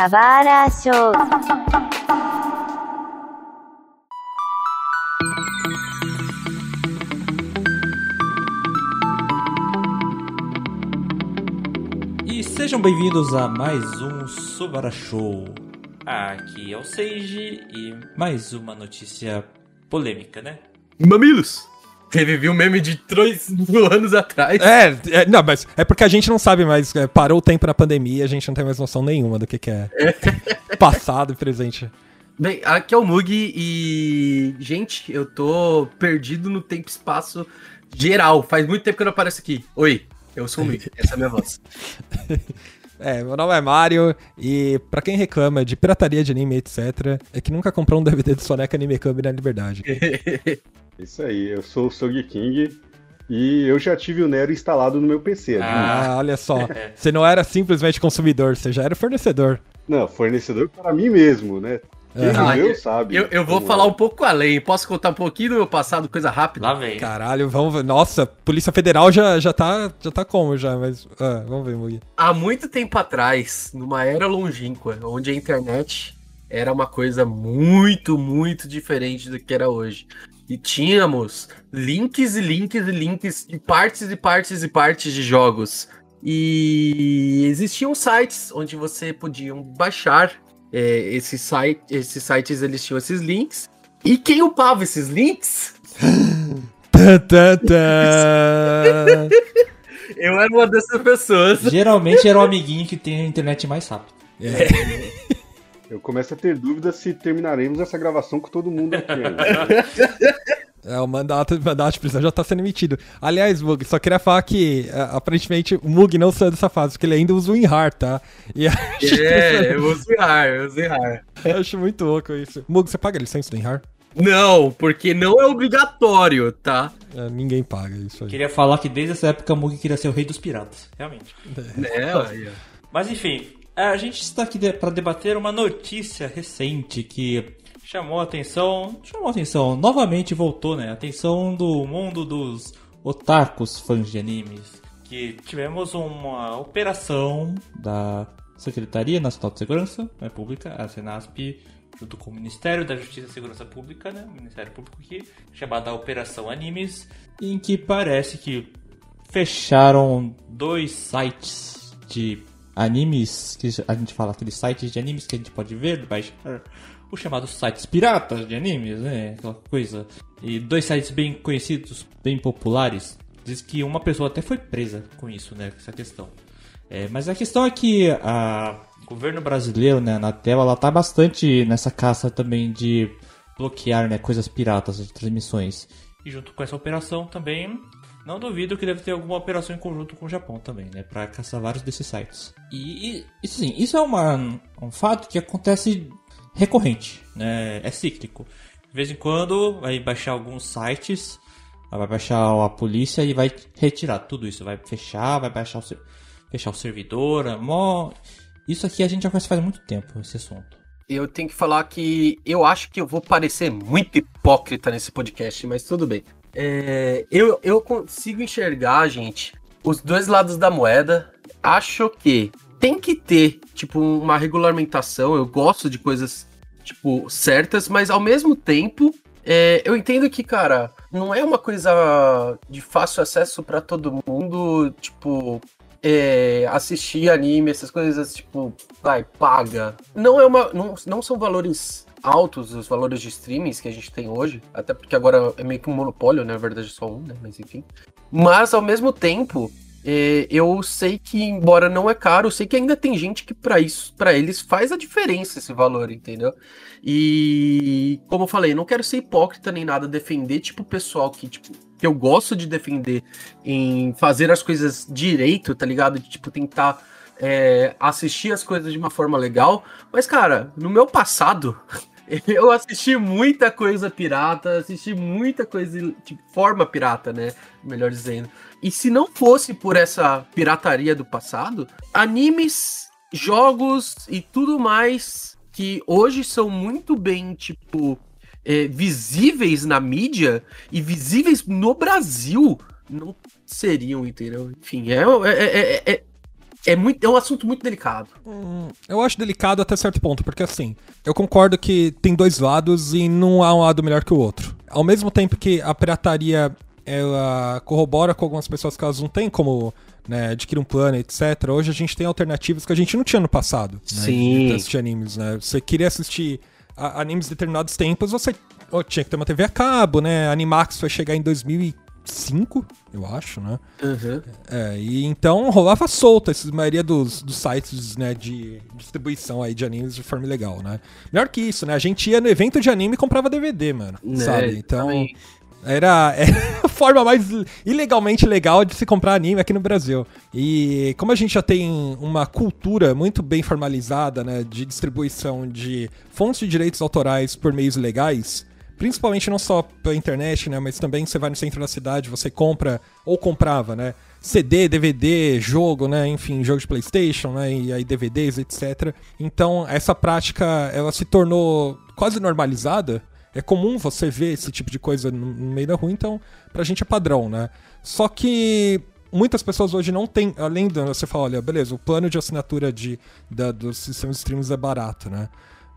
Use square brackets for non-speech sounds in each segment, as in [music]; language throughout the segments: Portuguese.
Kawara Show. E sejam bem-vindos a mais um Subara Show. Aqui é o Seiji e mais uma notícia polêmica, né? Mamilos! Revivi um meme de 3 mil anos atrás. É, é, não, mas é porque a gente não sabe mais. é, parou o tempo na pandemia, a gente não tem mais noção nenhuma do que, que é [laughs] passado e presente. Bem, aqui é o Mug e. Gente, eu tô perdido no tempo e espaço geral. Faz muito tempo que eu não apareço aqui. Oi, eu sou o Mug, [laughs] essa é a minha voz. [laughs] É, meu nome é Mario e pra quem reclama de pirataria de anime, etc., é que nunca comprou um DVD do Soneca Anime Club na Liberdade. Isso aí, eu sou o Sog King e eu já tive o Nero instalado no meu PC. né? Ah, olha só. [laughs] Você não era simplesmente consumidor, você já era fornecedor. Não, fornecedor para mim mesmo, né? Quem Ah, eu- sabe. Eu, eu vou como falar é. um pouco além. Posso contar um pouquinho do meu passado, coisa rápida? Lá vem. Caralho, vamos ver. Nossa, Polícia Federal já, já, tá, já tá como já, mas. ah, vamos ver, Mugi. Há muito tempo atrás, numa era longínqua, onde a internet era uma coisa muito, muito diferente do que era hoje. E tínhamos links e links e links e partes e partes e partes de jogos. E existiam sites onde você podia baixar é, esses, site, esses sites, eles tinham esses links. E quem upava esses links? [laughs] Eu era uma dessas pessoas. Geralmente era o amiguinho que tem a internet mais rápido. [laughs] Eu começo a ter dúvidas se terminaremos essa gravação com todo mundo aqui. [laughs] É, o mandato, o mandato de prisão já tá sendo emitido. Aliás, Mug, só queria falar que é, aparentemente o Mug não saiu dessa fase, porque ele ainda usa o WinRAR, tá? E É, [laughs] eu uso RAR, eu uso RAR. acho muito louco isso. Mug, você paga a licença do WinRAR? Não, porque não é obrigatório, tá? É, ninguém paga isso aí. Queria falar que desde essa época o Mug queria ser o rei dos piratas, realmente. É, [laughs] ó. Mas enfim, a gente está aqui para debater uma notícia recente que chamou a atenção, chamou a atenção, novamente voltou, né? A atenção do mundo dos otakus fãs de animes, que tivemos uma operação da Secretaria Nacional de Segurança né, Pública, a Senasp, junto com o Ministério da Justiça e Segurança Pública, né? Ministério Público aqui, chamada Operação Animes, em que parece que fecharam dois sites de animes, que a gente fala aqueles sites de animes que a gente pode ver, baixar, os chamados sites piratas de animes, né? Aquela coisa. E dois sites bem conhecidos, bem populares. Diz que uma pessoa até foi presa com isso, né? Com essa questão. É, mas a questão é que a- o governo brasileiro, né, na tela, ela tá bastante nessa caça também de bloquear, né, coisas piratas de transmissões. E junto com essa operação também, não duvido que deve ter alguma operação em conjunto com o Japão também, né, para caçar vários desses sites. E, e isso sim, isso é uma, um fato que acontece recorrente, né, é cíclico. De vez em quando vai baixar alguns sites, vai baixar a polícia e vai retirar tudo isso, vai fechar, vai baixar o, fechar o servidor, mó... Isso aqui a gente já conhece faz muito tempo, esse assunto. Eu tenho que falar que eu acho que eu vou parecer muito hipócrita nesse podcast, mas tudo bem. É, eu, eu consigo enxergar, gente, os dois lados da moeda. Acho que tem que ter, tipo, uma regulamentação. Eu gosto de coisas, tipo, certas, mas ao mesmo tempo, é, eu entendo que, cara, não é uma coisa de fácil acesso pra todo mundo, tipo, é, assistir anime, essas coisas, tipo, vai, paga. Não é uma. Não, não são valores altos os valores de streamings que a gente tem hoje. Até porque agora é meio que um monopólio, né? Na verdade, é só um, né? Mas enfim. Mas ao mesmo tempo. é, eu sei que, embora não é caro, eu sei que ainda tem gente que para isso, para eles faz a diferença esse valor, entendeu? E como eu falei, não quero ser hipócrita nem nada, defender tipo o pessoal que tipo que eu gosto de defender em fazer as coisas direito, tá ligado? De, tipo, tentar é, assistir as coisas de uma forma legal. Mas, cara, no meu passado, [laughs] [laughs] eu assisti muita coisa pirata, assisti muita coisa de forma pirata, né? Melhor dizendo. E se não fosse por essa pirataria do passado, animes, jogos e tudo mais que hoje são muito bem, tipo, é, visíveis na mídia e visíveis no Brasil, não seriam, entendeu? Enfim, é, é, é, é- muito, é um assunto muito delicado. Hum, eu acho delicado até certo ponto, porque assim, eu concordo que tem dois lados e não há um lado melhor que o outro. Ao mesmo tempo que a pirataria ela corrobora com algumas pessoas que elas não têm como né, adquirir um plano, etc. Hoje a gente tem alternativas que a gente não tinha no passado. Né, Sim. De assistir animes, né? Você queria assistir a, animes em determinados tempos, você oh, tinha que ter uma TV a cabo, né? Animax vai chegar em 2005, eu acho, né? Uhum. É, e então rolava solta a maioria dos, dos sites né, de distribuição aí de animes de forma legal, né? Melhor que isso, né? A gente ia no evento de anime e comprava DVD, mano. Né, sabe? Então. também. Era, [laughs] era a forma mais ilegalmente legal de se comprar anime aqui no Brasil. E como a gente já tem uma cultura muito bem formalizada, né, de distribuição de fontes de direitos autorais por meios legais, principalmente não só pela internet, né, mas também você vai no centro da cidade, você compra ou comprava, né, CD, DVD, jogo, né, enfim, jogo de PlayStation, né, e aí DVDs, etc. Então, essa prática ela se tornou quase normalizada é comum você ver esse tipo de coisa no meio da rua, então pra gente é padrão, né? Só que muitas pessoas hoje não têm, além de você falar, olha, beleza, o plano de assinatura de, da, dos sistemas de streams é barato, né?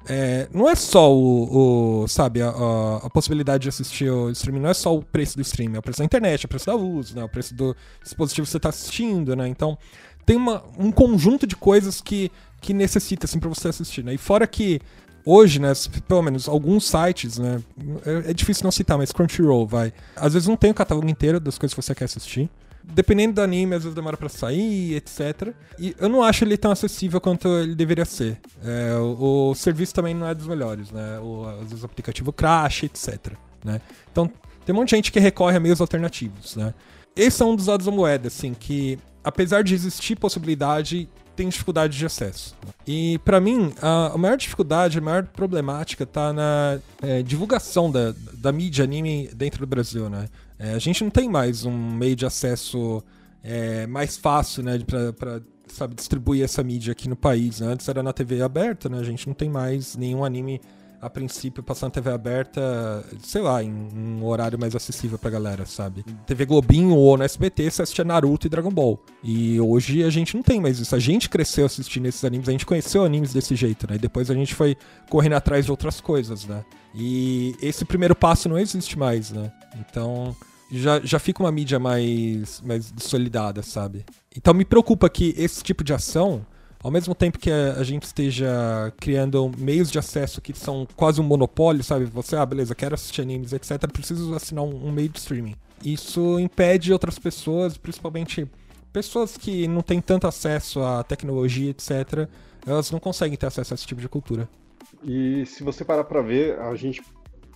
É, não é só o, o sabe, a, a, a, possibilidade de assistir o streaming, não é só o preço do streaming, é o preço da internet, é o preço da luz, né, é o preço do dispositivo que você está assistindo, né? Então, tem uma, um conjunto de coisas que, que necessita, assim, para você assistir, né? E fora que hoje, né, pelo menos alguns sites, né, é, é, difícil não citar, mas Crunchyroll, vai. Às vezes não tem o catálogo inteiro das coisas que você quer assistir. Dependendo do anime, às vezes demora para sair, etc. E eu não acho ele tão acessível quanto ele deveria ser. É, o, o, serviço também não é dos melhores, né? O, às vezes o aplicativo crash, etc. Né? Então, tem um monte de gente que recorre a meios alternativos, né? Esse é um dos lados da moeda, assim, que apesar de existir possibilidade, tem dificuldade de acesso. E para mim, a, maior dificuldade, a maior problemática tá na é, divulgação da, da mídia anime dentro do Brasil, né? É, a gente não tem mais um meio de acesso é, mais fácil, né, para sabe distribuir essa mídia aqui no país. Né? Antes era na TV aberta, né? A gente não tem mais nenhum anime a princípio, passar na TV aberta, sei lá, em um horário mais acessível pra galera, sabe? TV Globinho ou no SBT você assistia Naruto e Dragon Ball. E hoje a gente não tem mais isso. A gente cresceu assistindo esses animes, a gente conheceu animes desse jeito, né? E depois a gente foi correndo atrás de outras coisas, né? E esse primeiro passo não existe mais, né? Então já, já fica uma mídia mais, mais solidada, sabe? Então me preocupa que esse tipo de ação ao mesmo tempo que a, gente esteja criando meios de acesso que são quase um monopólio, sabe? Você, ah, beleza, quero assistir animes, etc., preciso assinar um, um meio de streaming. Isso impede outras pessoas, principalmente pessoas que não têm tanto acesso à tecnologia, etc., elas não conseguem ter acesso a esse tipo de cultura. E se você parar para ver, a gente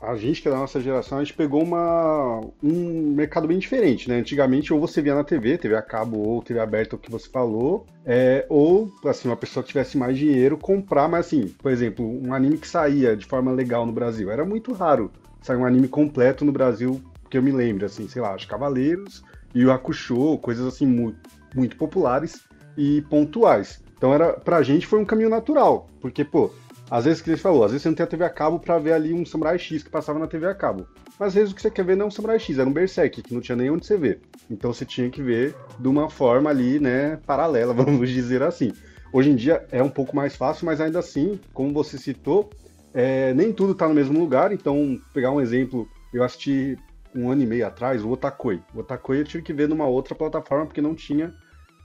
a gente que é da nossa geração, a gente pegou uma, um mercado bem diferente, né? Antigamente, ou você via na TV, TV a cabo ou TV aberta, o que você falou, é, ou, assim, uma pessoa que tivesse mais dinheiro comprar, mas assim, por exemplo, um anime que saía de forma legal no Brasil, era muito raro sair um anime completo no Brasil, que eu me lembro, assim, sei lá, os Cavaleiros e o Hakusho, coisas assim muito, muito populares e pontuais. Então, era, pra gente foi um caminho natural, porque, pô, às vezes, que você falou, às vezes você não tem a TV a cabo pra ver ali um Samurai X que passava na TV a cabo. Mas às vezes o que você quer ver não é um Samurai X, era um Berserk, que não tinha nem onde você ver. Então você tinha que ver de uma forma ali, né, paralela, [laughs] vamos dizer assim. Hoje em dia é um pouco mais fácil, mas ainda assim, como você citou, é, nem tudo tá no mesmo lugar. Então, pegar um exemplo, eu assisti um ano e meio atrás, o Otakoi. O Otakoi eu tive que ver numa outra plataforma porque não tinha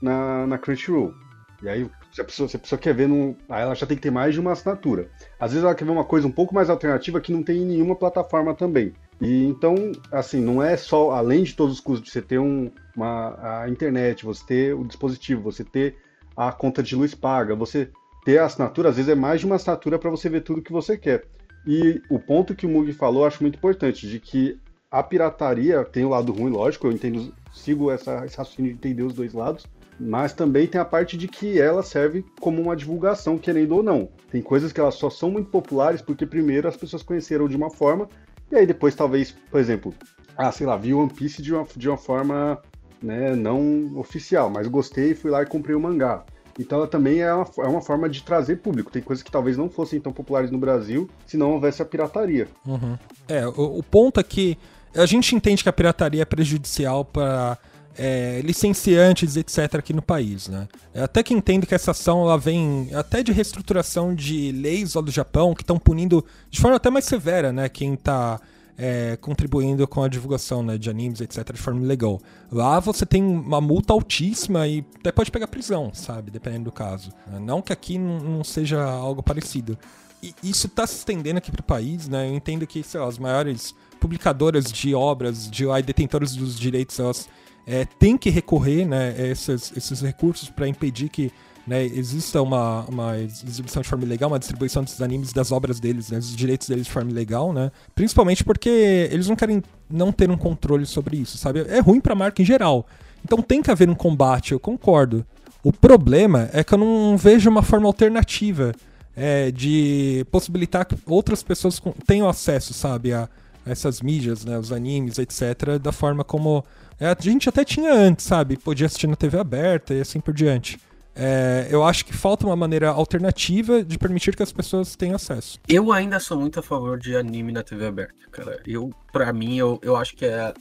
na, na Crunchyroll. E aí se a pessoa, se a pessoa quer ver, num, aí ela já tem que ter mais de uma assinatura. Às vezes ela quer ver uma coisa um pouco mais alternativa que não tem em nenhuma plataforma também. E então, assim, não é só, além de todos os custos de você ter um, uma, a internet, você ter o dispositivo, você ter a conta de luz paga, você ter a assinatura, às vezes é mais de uma assinatura para você ver tudo que você quer. E o ponto que o Mug falou, eu acho muito importante, de que a pirataria tem o lado ruim, lógico, eu entendo, sigo essa, esse raciocínio de entender os dois lados, mas também tem a parte de que ela serve como uma divulgação, querendo ou não. Tem coisas que elas só são muito populares porque primeiro as pessoas conheceram de uma forma, e aí depois talvez, por exemplo, ah, sei lá, vi One Piece de uma, de uma forma né, não oficial, mas gostei e fui lá e comprei o mangá. Então ela também é uma, é uma forma de trazer público. Tem coisas que talvez não fossem tão populares no Brasil se não houvesse a pirataria. Uhum. É, o, o ponto é que a gente entende que a pirataria é prejudicial para é, licenciantes, etc., aqui no país. Né? Até que entendo que essa ação ela vem até de reestruturação de leis lá do Japão, que estão punindo de forma até mais severa né, quem está é, contribuindo com a divulgação né, de animes, etc., de forma ilegal. Lá você tem uma multa altíssima e até pode pegar prisão, sabe? Dependendo do caso. Não que aqui não seja algo parecido. E isso está se estendendo aqui para o país, né? Eu entendo que, sei lá, as maiores publicadoras de obras, de lá, detentores dos direitos, elas é, têm que recorrer né, a esses, esses recursos para impedir que né, exista uma, uma exibição de forma ilegal, uma distribuição desses animes das obras deles, né, dos direitos deles de forma ilegal, né? Principalmente porque eles não querem não ter um controle sobre isso, sabe? É ruim para a marca em geral. Então tem que haver um combate, eu concordo. O problema é que eu não vejo uma forma alternativa é, de possibilitar que outras pessoas tenham acesso, sabe, a essas mídias, né, os animes, etc., da forma como é, a gente até tinha antes, sabe? Podia assistir na TV aberta e assim por diante. É, eu acho que falta uma maneira alternativa de permitir que as pessoas tenham acesso. Eu ainda sou muito a favor de anime na TV aberta, cara. Eu, para mim, eu, eu acho que é,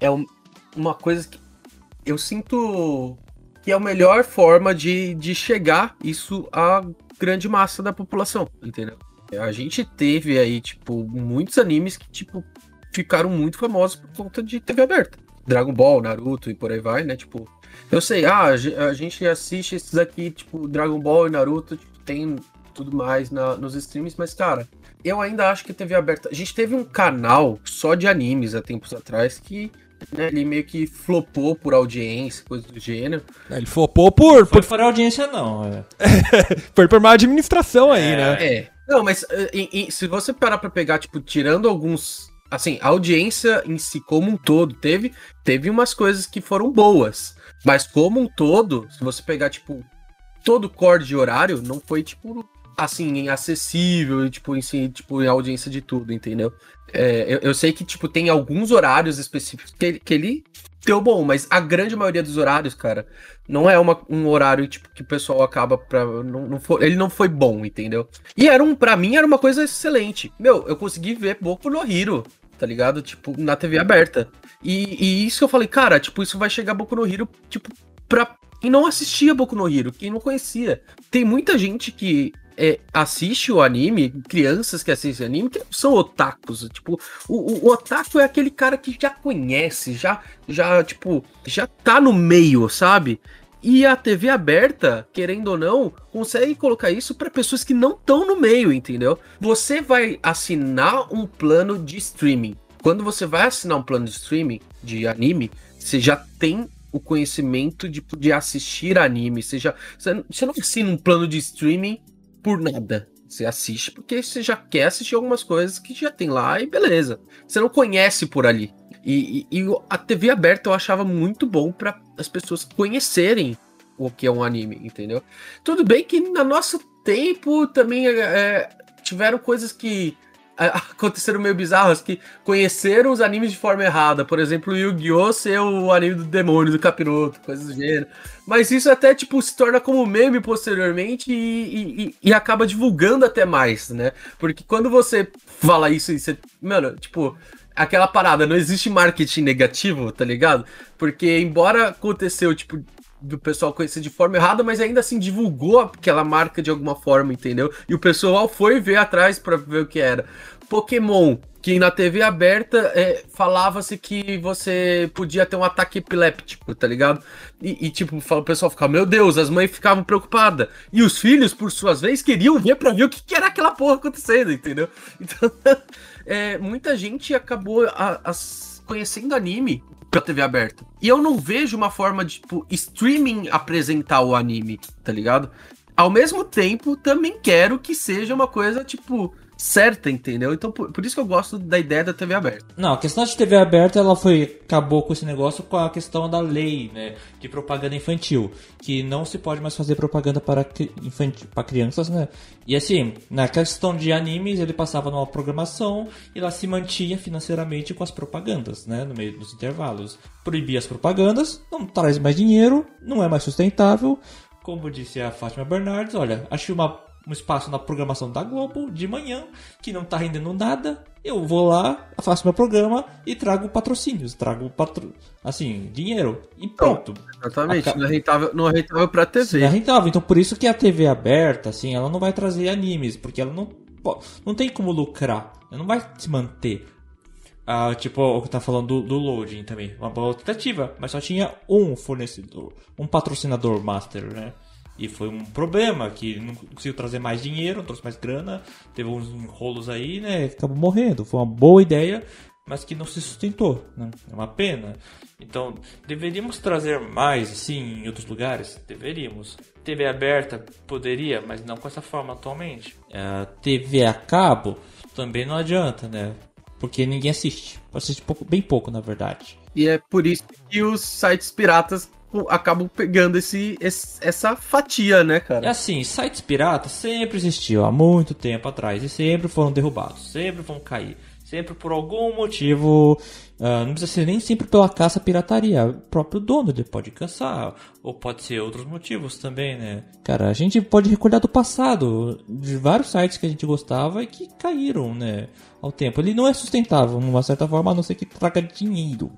é uma coisa que eu sinto que é a melhor forma de, de chegar isso à grande massa da população, entendeu? A gente teve aí, tipo, muitos animes que, tipo, ficaram muito famosos por conta de TV aberta. Dragon Ball, Naruto e por aí vai, né? Tipo, eu sei, ah, a gente assiste esses aqui, tipo, Dragon Ball e Naruto, tipo, tem tudo mais na, nos streams, mas, cara, eu ainda acho que TV aberta. A gente teve um canal só de animes há tempos atrás que né, ele meio que flopou por audiência, coisa do gênero. Ele flopou por. Foi por audiência, não. É. [laughs] Foi por uma administração aí, é, né? É. Não, mas e, e, se você parar pra pegar, tipo, tirando alguns assim, a audiência em si como um todo teve, teve umas coisas que foram boas, mas como um todo, se você pegar tipo todo o core de horário, não foi tipo assim acessível, tipo em si, tipo em audiência de tudo, entendeu? É, eu, eu, sei que tipo tem alguns horários específicos que que ele deu bom, mas a grande maioria dos horários, cara, não é uma, um horário tipo que o pessoal acaba pra. Não, não foi, ele não foi bom, entendeu? E era um, para mim era uma coisa excelente. Meu, eu consegui ver Boku no Hiro tá ligado? Tipo, na TV aberta. E, e isso eu falei, cara, tipo, isso vai chegar Boku no Hero, tipo, pra quem não assistia Boku no Hero, quem não conhecia. Tem muita gente que é, assiste o anime, crianças que assistem anime, que são otakus. Tipo, o, o, otaku é aquele cara que já conhece, já, já, tipo, já tá no meio, sabe? E a TV aberta, querendo ou não, consegue colocar isso para pessoas que não estão no meio, entendeu? Você vai assinar um plano de streaming. Quando você vai assinar um plano de streaming de anime, você já tem o conhecimento de, de assistir anime. Você, já, você não assina um plano de streaming por nada. Você assiste porque você já quer assistir algumas coisas que já tem lá e beleza. Você não conhece por ali. E, e, e a TV aberta eu achava muito bom para as pessoas conhecerem o que é um anime, entendeu? Tudo bem que no nosso tempo também é, é tiveram coisas que [laughs] aconteceram meio bizarras, que conheceram os animes de forma errada. Por exemplo, o Yu-Gi-Oh! ser o anime do demônio, do capiroto, coisas do gênero. Mas isso até, tipo, se torna como meme posteriormente e, e, e acaba divulgando até mais, né? Porque quando você fala isso e você... Mano, tipo aquela parada, não existe marketing negativo, tá ligado? Porque embora aconteceu, tipo, do pessoal conhecer de forma errada, mas ainda assim divulgou aquela marca de alguma forma, entendeu? E o pessoal foi ver atrás para ver o que era. Pokémon, que na TV aberta é, falava-se que você podia ter um ataque epiléptico, tá ligado? E, e, tipo, o pessoal ficava, meu Deus, as mães ficavam preocupadas. E os filhos, por suas vezes, queriam ver pra ver o que, que era aquela porra acontecendo, entendeu? [laughs] Então, [laughs] é, muita gente acabou a, a, conhecendo anime pela TV aberta. E eu não vejo uma forma de, tipo, streaming apresentar o anime, tá ligado? Ao mesmo tempo, também quero que seja uma coisa, tipo, certa, entendeu? Então por, por, isso que eu gosto da ideia da TV aberta. Não, a questão de TV aberta ela foi acabou com esse negócio com a questão da lei, né, de propaganda infantil, que não se pode mais fazer propaganda para infantil, para crianças, né? E assim, na questão de animes, ele passava numa programação e ela se mantinha financeiramente com as propagandas, né, no meio dos intervalos. Proibia as propagandas, não traz mais dinheiro, não é mais sustentável. Como disse a Fátima Bernardes, olha, achei uma um espaço na programação da Globo de manhã que não tá rendendo nada. eu vou lá, faço meu programa e trago patrocínios, trago patro... assim, dinheiro. E pronto. Exatamente, Acab... não é rentável, não é rentável pra TV. Não é rentável, então por isso que a TV aberta, assim, ela não vai trazer animes, porque ela não, não tem como lucrar, ela não vai se manter. Ah, tipo, o que tá falando do, do loading também. Uma boa tentativa, mas só tinha um fornecedor, um patrocinador master, né? E foi um problema que não conseguiu trazer mais dinheiro, não trouxe mais grana, teve uns enrolos aí, né? Acabou morrendo. Foi uma boa ideia, mas que não se sustentou, né? É uma pena. Então, deveríamos trazer mais, assim, em outros lugares? Deveríamos. TV aberta poderia, mas não com essa forma atualmente. É, TV a cabo também não adianta, né? Porque ninguém assiste. Assiste pouco, bem pouco, na verdade. E é por isso que os sites piratas acabam pegando esse, esse, essa fatia, né, cara? É assim, sites piratas sempre existiu há muito tempo atrás e sempre foram derrubados, sempre vão cair. Sempre por algum motivo, uh, não precisa ser nem sempre pela caça pirataria. O próprio dono ele pode cansar, ou pode ser outros motivos também, né? Cara, a gente pode recordar do passado, de vários sites que a gente gostava e que caíram, né? Ao tempo. Ele não é sustentável, de uma certa forma, a não ser que traga dinheiro.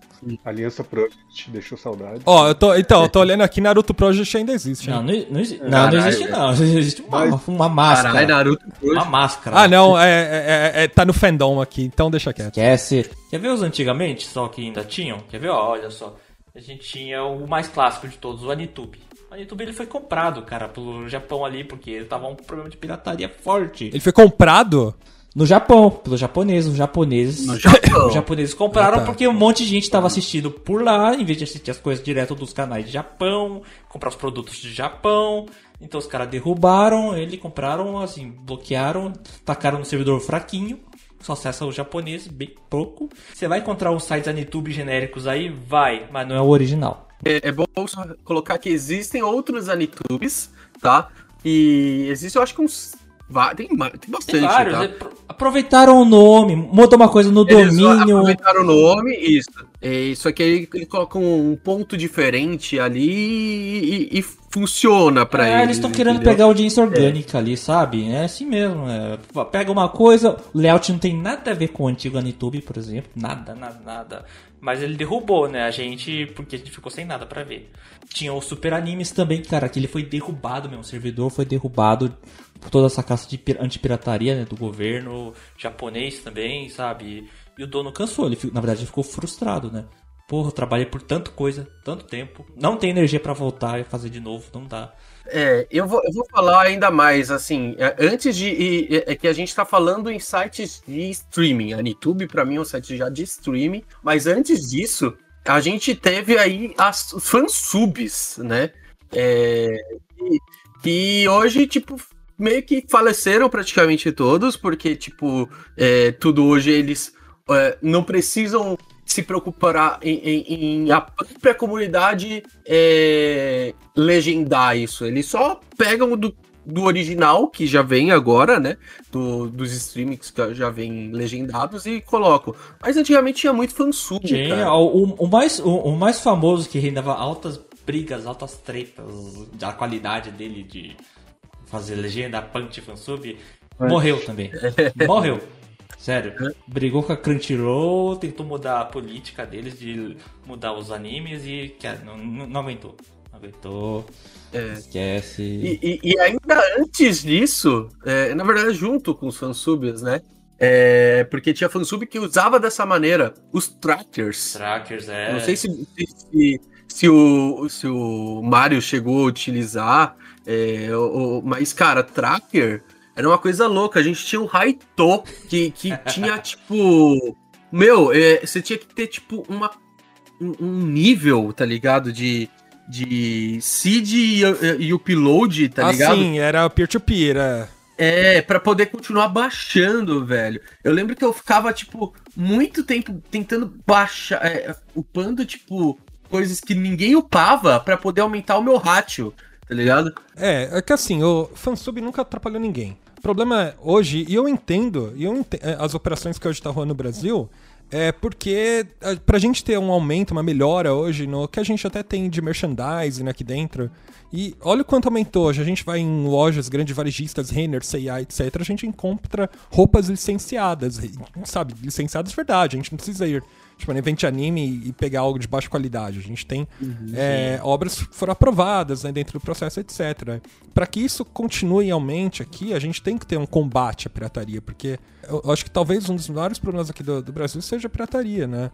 Aliança Project deixou saudade. Ó, oh, eu tô, então, eu tô olhando aqui, Naruto Project ainda existe. Não, não, não, exi não, não, existe não. Existe uma, uma máscara. Caralho, Naruto Project. Uma máscara. Ah, não, é, é, é, tá no fandom aqui, então deixa quieto. Esquece. Quer ver os antigamente, só que ainda tinham? Quer ver? Ó, olha só. A gente tinha o mais clássico de todos, o Anitube. O Anitube ele foi comprado, cara, pelo Japão ali, porque tava um problema de pirataria forte. Ele foi comprado? No Japão, pelos japoneses. Os japoneses. No Japão. Os japoneses compraram ah, tá. porque um monte de gente estava assistindo por lá, em vez de assistir as coisas direto dos canais de Japão, comprar os produtos de Japão. Então os caras derrubaram ele, compraram, assim, bloquearam, tacaram no servidor fraquinho. Só acessa o japonês, bem pouco. Você vai encontrar uns sites Anitube genéricos aí? Vai, mas não é o original. É, é bom colocar que existem outros Anitubes, tá? E existe, eu acho que uns tem, tem bastante. Tem vários. Tá? É, aproveitaram o nome, mudou uma coisa no Eles domínio. Aproveitaram o nome, isso. É, isso aqui ele, ele coloca um ponto diferente ali e, e funciona pra é, eles. Eles estão querendo pegar audiência orgânica é. ali, sabe? É assim mesmo. É. Pega uma coisa, o layout não tem nada a ver com o antigo Anitube, por exemplo. Nada, nada, nada. Mas ele derrubou, né? A gente, porque a gente ficou sem nada para ver. Tinha os super animes também, cara, que ele foi derrubado mesmo. O servidor foi derrubado toda essa caça de antipirataria né, do governo japonês também, sabe? E o dono cansou, ele na verdade ele ficou frustrado, né? Porra, eu trabalhei por tanto coisa, tanto tempo, não tem energia para voltar e fazer de novo, não dá. É, eu vou, eu vou falar ainda mais, assim, é, antes de. É, é que a gente tá falando em sites de streaming. A YouTube, para mim, é um site já de streaming, mas antes disso, a gente teve aí as fansubs, né? É, e, e hoje, tipo, meio que faleceram praticamente todos, porque, tipo, é, tudo hoje eles é, não precisam se preocupar em, em, em a própria comunidade é, legendar isso. Eles só pegam do, do original, que já vem agora, né? Do, dos streamings que já vem legendados e colocam. Mas antigamente tinha muito fansub. Tinha, o, o, mais, o, o mais famoso que rendava altas brigas, altas tretas, da qualidade dele de fazer legenda, punch, fansub, morreu também. [laughs] morreu. Sério. Brigou com a Crunchyroll, tentou mudar a política deles de mudar os animes e que não, não aguentou. Não aguentou. É. Esquece. E, e, e, ainda antes disso, é, na verdade, junto com os fansubs, né? É, porque tinha fansub que usava dessa maneira os trackers. Trackers, é. Não sei se, se, se, o, se o Mario chegou a utilizar, é, o, mas, cara, tracker era uma coisa louca. A gente tinha um Raito que, que [laughs] tinha, tipo. Meu, é, você tinha que ter, tipo, uma, um, um nível, tá ligado? De, de seed e, e upload, tá ah, ligado? Sim, era peer-to-peer, -peer, é. É, pra poder continuar baixando, velho. Eu lembro que eu ficava, tipo, muito tempo tentando baixar, é, upando, tipo, coisas que ninguém upava para poder aumentar o meu ratio tá ligado? É, é que assim, o fansub nunca atrapalhou ninguém. O problema é, hoje, e eu entendo, e eu entendo, é, as operações que hoje tá rolando no Brasil, É porque a- pra gente ter um aumento, uma melhora hoje no que a gente até tem de merchandising aqui dentro. E olha o quanto aumentou. Hoje a gente vai em lojas grandes varejistas, Renner, C&A, etc. A gente encontra roupas licenciadas, sabe? Licenciadas de verdade. A gente não precisa ir tipo, no evento de anime e pegar algo de baixa qualidade. A gente tem é, obras que foram aprovadas né, dentro do processo, etc. Para que isso continue e aumente aqui, a gente tem que ter um combate à pirataria, porque eu eu acho que talvez um dos maiores problemas aqui do, do Brasil seja a pirataria, né?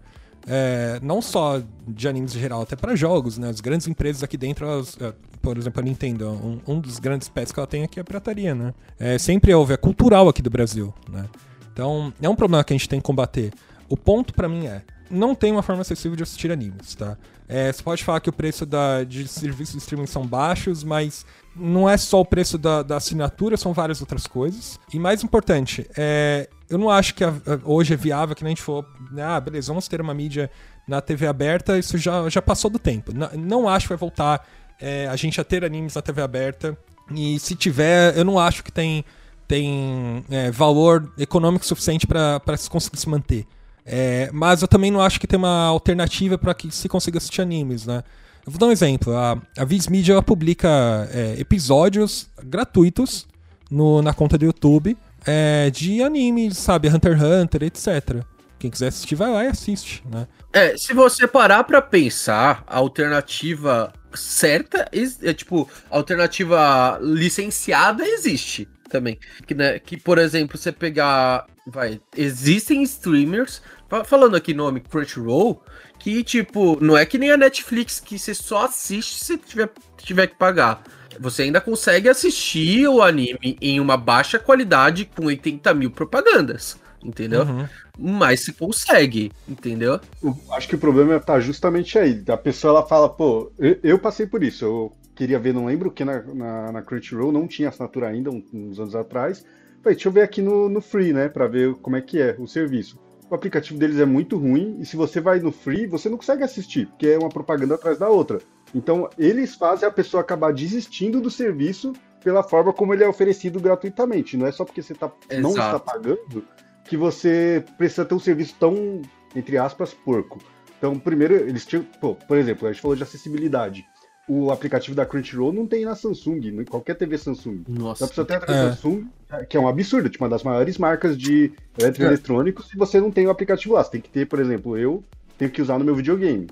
É, não só de animes em geral, até para jogos, né? As grandes empresas aqui dentro, elas, é, por exemplo, a Nintendo, um, um dos grandes pets que ela tem aqui é a pirataria, né? É, sempre houve, é cultural aqui do Brasil, né? Então, é um problema que a gente tem que combater. O ponto pra mim é, não tem uma forma acessível de assistir animes, tá? É, você pode falar que o preço da, de serviços de streaming são baixos, mas não é só o preço da, da assinatura, são várias outras coisas. E mais importante, é, eu não acho que a- a- hoje é viável que nem a gente for, né, ah, beleza, vamos ter uma mídia na TV aberta, isso já, já passou do tempo. Não, não acho que vai voltar é, a gente a ter animes na TV aberta. E se tiver, eu não acho que tem, tem é, valor econômico suficiente para se conseguir se manter. É, mas eu também não acho que tem uma alternativa para que se consiga assistir animes, né? Eu vou dar um exemplo. A, a Viz Media publica é, episódios gratuitos no, na conta do YouTube é, de animes, sabe? Hunter x Hunter, etc. Quem quiser assistir, vai lá e assiste, né? É, se você parar pra pensar, a alternativa certa, é tipo, a alternativa licenciada existe também. Que, né, que por exemplo, você pegar, vai, existem streamers, fa- falando aqui nome Crunchyroll, que tipo, não é que nem a Netflix que você só assiste se tiver, tiver que pagar. Você ainda consegue assistir o anime em uma baixa qualidade com 80 mil propagandas, entendeu? Uhum. Mas se consegue, entendeu? Eu acho que o problema tá justamente aí. A pessoa ela fala, pô, eu, eu passei por isso. Eu queria ver, não lembro que na, na, na Crunchyroll não tinha assinatura ainda, uns anos atrás. Falei, deixa eu ver aqui no, no Free, né, pra ver como é que é o serviço. O aplicativo deles é muito ruim e se você vai no Free, você não consegue assistir, porque é uma propaganda atrás da outra. Então, eles fazem a pessoa acabar desistindo do serviço pela forma como ele é oferecido gratuitamente. Não é só porque você tá, não está pagando que você precisa ter um serviço tão, entre aspas, porco. Então, primeiro, eles tinham. Pô, por exemplo, a gente falou de acessibilidade. O aplicativo da Crunchyroll não tem na Samsung, em qualquer TV Samsung. Nossa. Pra você ter a TV É. Samsung, que é um absurdo, tipo, uma das maiores marcas de É. eletroeletrônicos, e você não tem o aplicativo lá. Você tem que ter, por exemplo, eu tenho que usar no meu videogame.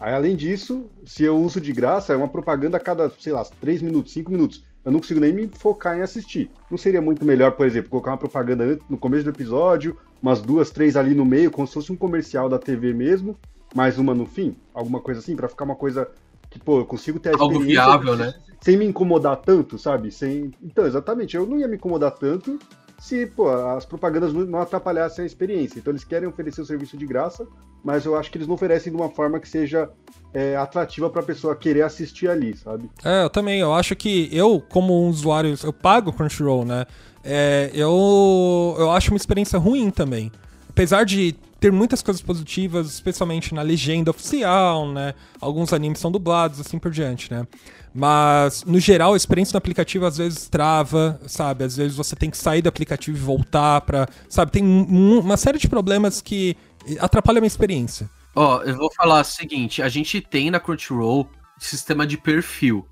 Aí, além disso, se eu uso de graça, é uma propaganda a cada, sei lá, 3 minutos, 5 minutos. Eu não consigo nem me focar em assistir. Não seria muito melhor, por exemplo, colocar uma propaganda no começo do episódio, umas duas, três ali no meio, como se fosse um comercial da TV mesmo, mais uma no fim? Alguma coisa assim, pra ficar uma coisa que, pô, eu consigo ter a Algo experiência viável, né? sem me incomodar tanto, sabe? Sem... Então, exatamente, eu não ia me incomodar tanto se pô, as propagandas não atrapalhassem a experiência. Então eles querem oferecer o serviço de graça, mas eu acho que eles não oferecem de uma forma que seja é, atrativa para a pessoa querer assistir ali, sabe? É, eu também. Eu acho que eu, como um usuário, eu pago Crunchyroll, né? É, eu, eu acho uma experiência ruim também. Apesar de ter muitas coisas positivas, especialmente na legenda oficial, né? Alguns animes são dublados, assim por diante, né? Mas, no geral, a experiência no aplicativo às vezes trava, sabe? Às vezes você tem que sair do aplicativo e voltar pra. Sabe? Tem um- uma série de problemas que atrapalham a minha experiência. Ó, eu vou falar o seguinte: a gente tem na Crunchyroll sistema de perfil.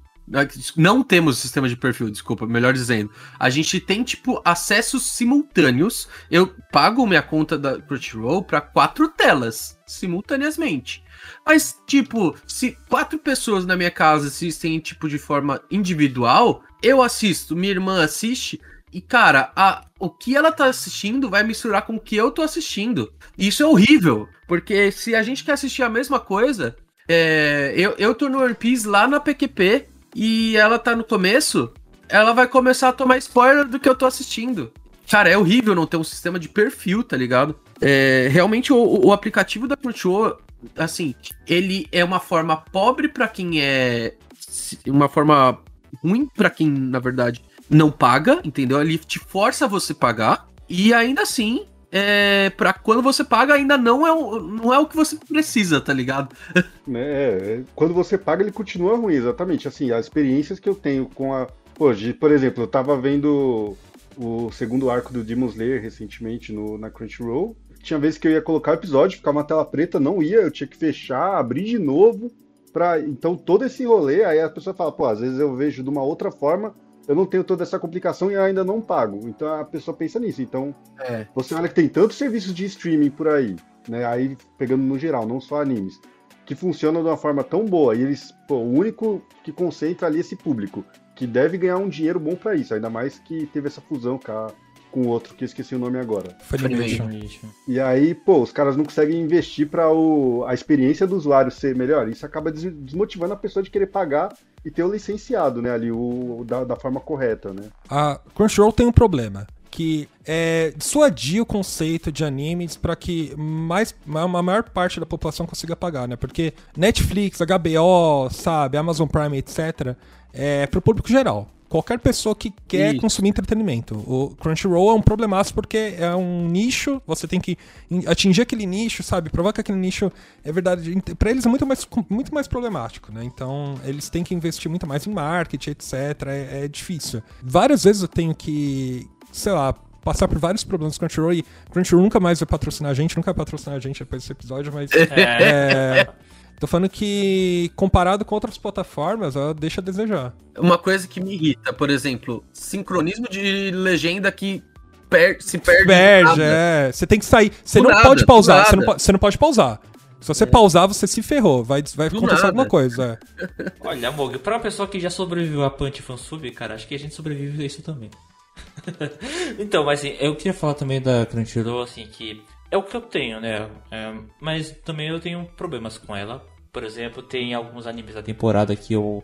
Não temos sistema de perfil, desculpa, melhor dizendo. A gente tem, tipo, acessos simultâneos. Eu pago minha conta da Crunchyroll pra quatro telas, simultaneamente. Mas, tipo, se quatro pessoas na minha casa assistem, tipo, de forma individual, eu assisto, minha irmã assiste, e, cara, a, o que ela tá assistindo vai misturar com o que eu tô assistindo. Isso é horrível, porque se a gente quer assistir a mesma coisa, é, eu, eu tô no One Piece lá na PQP e ela tá no começo, ela vai começar a tomar spoiler do que eu tô assistindo. Cara, é horrível não ter um sistema de perfil, tá ligado? É, realmente o, o aplicativo da Crunchyroll, assim, ele é uma forma pobre pra quem é. Uma forma ruim pra quem, na verdade, não paga, entendeu? Ele te força a você pagar. E ainda assim, é, para quando você paga, ainda não é, o, não é o que você precisa, tá ligado? Né, é, quando você paga, ele continua ruim, exatamente. Assim, as experiências que eu tenho com a. Hoje, por exemplo, eu tava vendo o segundo arco do Demon Slayer recentemente no, na Crunchyroll. tinha vezes que eu ia colocar o episódio, ficava uma tela preta, não ia, eu tinha que fechar, abrir de novo. Pra... Então todo esse rolê, aí a pessoa fala, pô, às vezes eu vejo de uma outra forma, eu não tenho toda essa complicação e ainda não pago. Então a pessoa pensa nisso. Então é. você olha que tem tantos serviços de streaming por aí, né? Aí pegando no geral, não só animes, que funcionam de uma forma tão boa. E eles, pô, o único que concentra ali esse público, que deve ganhar um dinheiro bom para isso, ainda mais que teve essa fusão com a com outro que eu esqueci o nome agora. Funimation. E aí, pô, os caras não conseguem investir para a experiência do usuário ser melhor. Isso acaba desmotivando a pessoa de querer pagar e ter o licenciado, né, ali, o, da, da forma correta, né? A Crunchyroll tem um problema que é, dissuadir o conceito de animes para que mais, uma maior parte da população consiga pagar, né? Porque Netflix, HBO, sabe, Amazon Prime, etc., é para o público geral qualquer pessoa que quer Isso. consumir entretenimento. O Crunchyroll é um problemaço porque é um nicho, você tem que atingir aquele nicho, sabe? Provar que aquele nicho é verdade. Para eles é muito mais, muito mais problemático, né? Então, eles têm que investir muito mais em marketing, etc. É, é difícil. Várias vezes eu tenho que, sei lá, passar por vários problemas com Crunchyroll e Crunchyroll nunca mais vai patrocinar a gente, nunca vai patrocinar a gente depois desse episódio, mas. [laughs] É. é Tô falando que, comparado com outras plataformas, ela deixa a desejar. Uma coisa que me irrita, por exemplo, sincronismo de legenda que per se perde. Perde, é. Você tem que sair. Você não nada, pode pausar. Você não, você não pode pausar. Se você é. pausar, você se ferrou. Vai, vai acontecer nada. alguma coisa. É. [laughs] Olha, Mog, pra uma pessoa que já sobreviveu a Punch Fansub, cara, acho que a gente sobrevive a isso também. [laughs] então, mas assim, eu queria falar também da Crunchyroll, assim, que é o que eu tenho, né? É, mas também eu tenho problemas com ela. Por exemplo, tem alguns animes da temporada que eu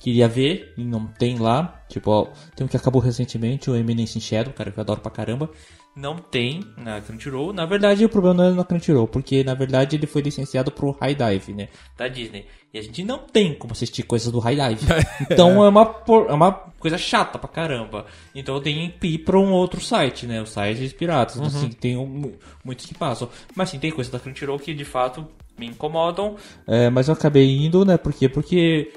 queria ver e não tem lá. Tipo, ó, tem um que acabou recentemente, o Eminence Shadow, cara, que eu adoro pra caramba. Não tem na Crunchyroll. Na verdade, o problema não é na Crunchyroll, porque na verdade ele foi licenciado pro High Dive, né? Da Disney. E a gente não tem como assistir coisas do High Dive. [laughs] Então é, uma, é uma coisa chata pra caramba. Então eu tenho que ir pra um outro site, né? Os sites piratas. Uhum. Assim, tem um, muitos que passam. Mas sim, tem coisas da Crunchyroll que de fato me incomodam. É, mas eu acabei indo, né? Por quê? Porque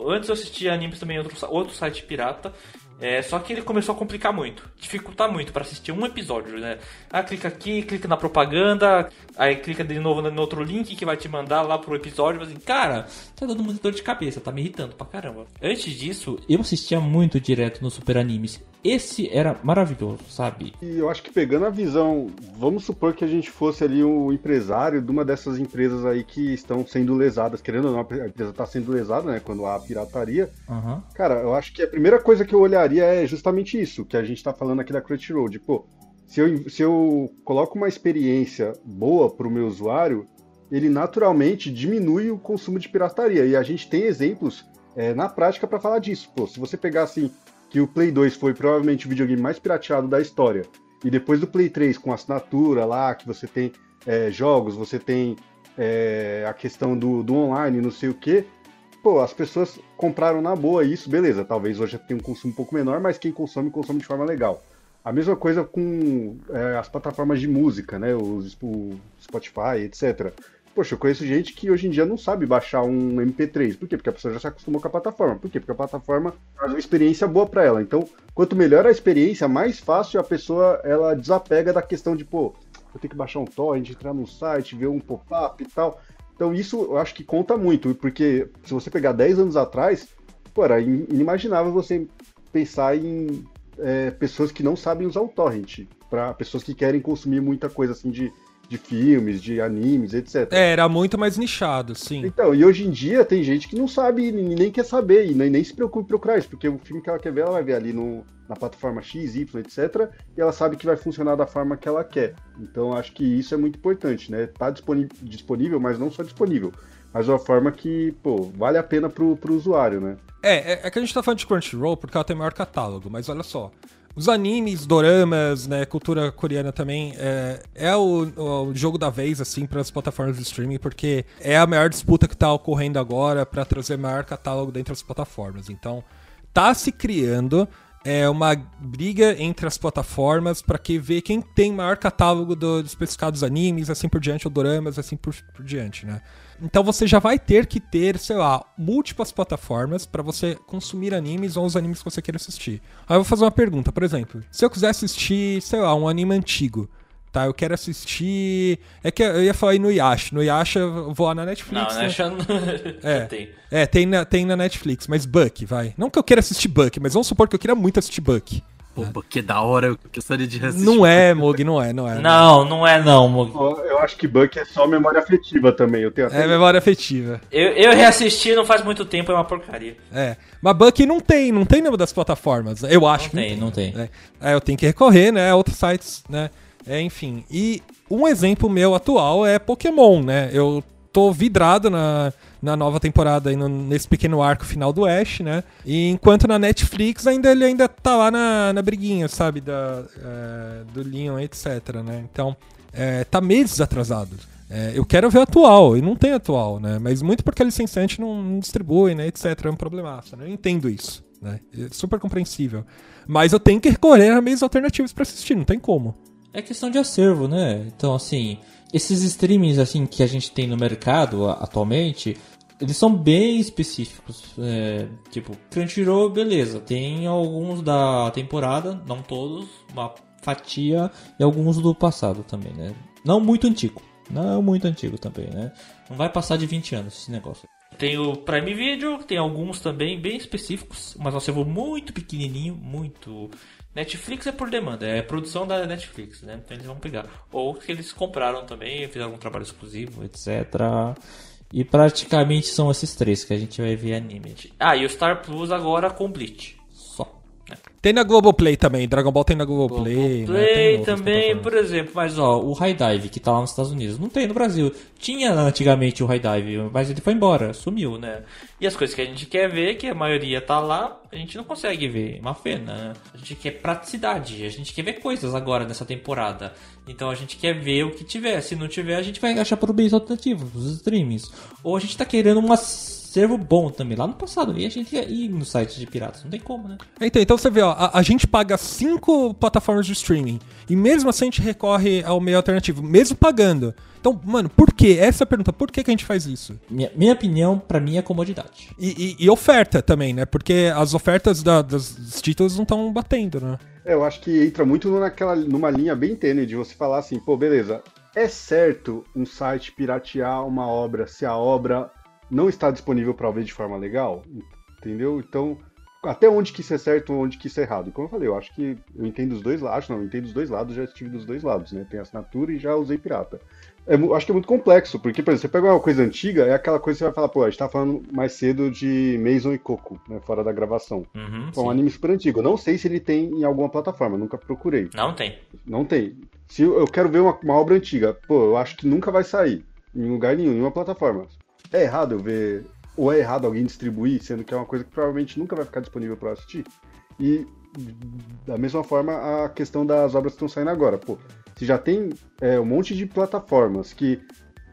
antes eu assistia animes também em outro, outro site pirata. É, só que ele começou a complicar muito, dificultar muito para assistir um episódio, né? Ah, clica aqui, clica na propaganda, aí clica de novo no outro link que vai te mandar lá pro episódio, mas assim, cara, tá dando muita dor de cabeça, tá me irritando pra caramba. Antes disso, eu assistia muito direto no Super Animes. Esse era maravilhoso, sabe? E eu acho que pegando a visão, vamos supor que a gente fosse ali o um empresário de uma dessas empresas aí que estão sendo lesadas, querendo ou não, a empresa tá sendo lesada, né, quando há pirataria. Uhum. Cara, eu acho que a primeira coisa que eu olharia é justamente isso, que a gente tá falando aqui da Crunchyroll, de, pô, se eu, se eu coloco uma experiência boa para o meu usuário, ele naturalmente diminui o consumo de pirataria. E a gente tem exemplos é, na prática para falar disso. Pô, se você pegar assim, que o Play 2 foi provavelmente o videogame mais pirateado da história. E depois do Play 3, com assinatura lá, que você tem é, jogos, você tem é, a questão do, do online, não sei o que. Pô, as pessoas compraram na boa isso, beleza. Talvez hoje tenha um consumo um pouco menor, mas quem consome, consome de forma legal. A mesma coisa com é, as plataformas de música, né? Os, o Spotify, etc. Poxa, eu conheço gente que hoje em dia não sabe baixar um MP3. Por quê? Porque a pessoa já se acostumou com a plataforma. Por quê? Porque a plataforma faz uma experiência boa para ela. Então, quanto melhor a experiência, mais fácil a pessoa ela desapega da questão de, pô, eu tenho que baixar um torrent, entrar no site, ver um pop-up e tal. Então, isso eu acho que conta muito, porque se você pegar 10 anos atrás, pô, era inimaginável você pensar em é, pessoas que não sabem usar o torrent, para pessoas que querem consumir muita coisa assim de de filmes, de animes, etc. É, era muito mais nichado, sim. Então, e hoje em dia tem gente que não sabe, nem quer saber, e nem, nem se preocupa em procurar isso, porque o filme que ela quer ver, ela vai ver ali no, na plataforma X, Y, etc. E ela sabe que vai funcionar da forma que ela quer. Então, acho que isso é muito importante, né? Tá disponível, mas não só disponível. Mas uma forma que, pô, vale a pena pro, pro usuário, né? É, é, é que a gente tá falando de Crunchyroll porque ela tem maior catálogo, mas olha só. Os animes, doramas, né, cultura coreana também, é, é o, o, jogo da vez, assim, para as plataformas de streaming, porque é a maior disputa que está ocorrendo agora para trazer maior catálogo dentro das plataformas. Então, tá se criando é uma briga entre as plataformas para que ver quem tem maior catálogo do, dos especificados animes, assim por diante, ou doramas, assim por, por diante, né? Então você já vai ter que ter, sei lá, múltiplas plataformas para você consumir animes ou os animes que você queira assistir. Aí eu vou fazer uma pergunta, por exemplo, se eu quiser assistir, sei lá, um anime antigo, tá? Eu quero assistir. É que eu ia falar aí no Yasha. No Yasha eu vou lá na Netflix. Não, né? Já não... É. [laughs] tem. É, tem na, tem na Netflix, mas Buck, vai. Não que eu queira assistir Buck, mas vamos supor que eu queira muito assistir Buck. Pô, que da hora, eu gostaria de assistir. Não é, Mog, não é, não é. Não, não é não, Mug. Ó, Eu acho que Buck é só memória afetiva também. Eu tenho até É memória afetiva. Eu, eu reassisti não faz muito tempo, é uma porcaria. É. Mas Buck não tem, não tem nenhuma das plataformas. Eu acho Não que tem, não tem. É, É, eu tenho que recorrer, né, a outros sites, né? É, enfim. E um exemplo meu atual é Pokémon, né? Eu tô vidrado na, na nova temporada no- nesse pequeno arco final do Ash, né? E enquanto na Netflix ainda ele ainda tá lá na, na briguinha, sabe? Da, é, do Leon, etc, né? Então, é, tá meses atrasado. É, eu quero ver atual, e não tem atual, né? Mas muito porque a licenciante não, não distribui, né? Etc. É um problemaço, né? Eu entendo isso, né? É super compreensível. Mas eu tenho que recorrer a meios alternativos pra assistir, não tem como. É questão de acervo, né? Então, assim, esses streamings assim que a gente tem no mercado atualmente, eles são bem específicos. É, tipo, Crunchyroll, beleza, tem alguns da temporada, não todos, uma fatia e alguns do passado também, né? Não muito antigo, não muito antigo também, né? Não vai passar de 20 anos esse negócio. Tem o Prime Video, tem alguns também bem específicos, mas um acervo muito pequenininho, muito Netflix é por demanda, é produção da Netflix, né? Então eles vão pegar. Ou que eles compraram também, fizeram um trabalho exclusivo, etc. E praticamente são esses três que a gente vai ver anime. Ah, e o Star Plus agora com Bleach. Né? Tem na Globoplay também, Dragon Ball tem na Globoplay. né? Tem Play outras também, por exemplo, mas ó, o High Dive que tá lá nos Estados Unidos, não tem no Brasil. Tinha antigamente o High Dive, mas ele foi embora, sumiu, né? E as coisas que a gente quer ver, que a maioria tá lá, a gente não consegue ver. Uma pena, né? A gente quer praticidade, a gente quer ver coisas agora nessa temporada. Então a gente quer ver o que tiver. Se não tiver, a gente vai achar por meios alternativos, os streamings. Ou a gente tá querendo um acervo bom também. Lá no passado, e a gente ia ir no site de piratas, não tem como, né? Então, então você vê, ó, a, a gente paga cinco plataformas de streaming e mesmo assim a gente recorre ao meio alternativo, mesmo pagando. Então, mano, por quê? Essa é a pergunta, por que, que a gente faz isso? Minha, minha opinião, pra mim, é comodidade. E, e- e oferta também, né? Porque as ofertas da- das- dos títulos não estão batendo, né? É, eu acho que entra muito naquela, numa linha bem tênue de você falar assim, pô, beleza, é certo um site piratear uma obra se a obra não está disponível para ver de forma legal? Entendeu? Então, até onde que isso é certo onde que isso é errado? Como eu falei, eu acho que eu entendo os dois lados, não, eu entendo os dois lados, já estive dos dois lados, né? Tem assinatura e já usei pirata. É, acho que é muito complexo, porque, por exemplo, você pega uma coisa antiga, é aquela coisa que você vai falar, pô, a gente tá falando mais cedo de Mason e Coco, né? Fora da gravação. Uhum, É um anime super antigo. Eu não sei se ele tem em alguma plataforma, nunca procurei. Não tem. Não tem. Se eu quero ver uma, uma obra antiga, pô, eu acho que nunca vai sair em lugar nenhum, em nenhuma plataforma. É errado eu ver, ou é errado alguém distribuir, sendo que é uma coisa que provavelmente nunca vai ficar disponível para assistir. E da mesma forma a questão das obras que estão saindo agora, pô, se já tem é, um monte de plataformas que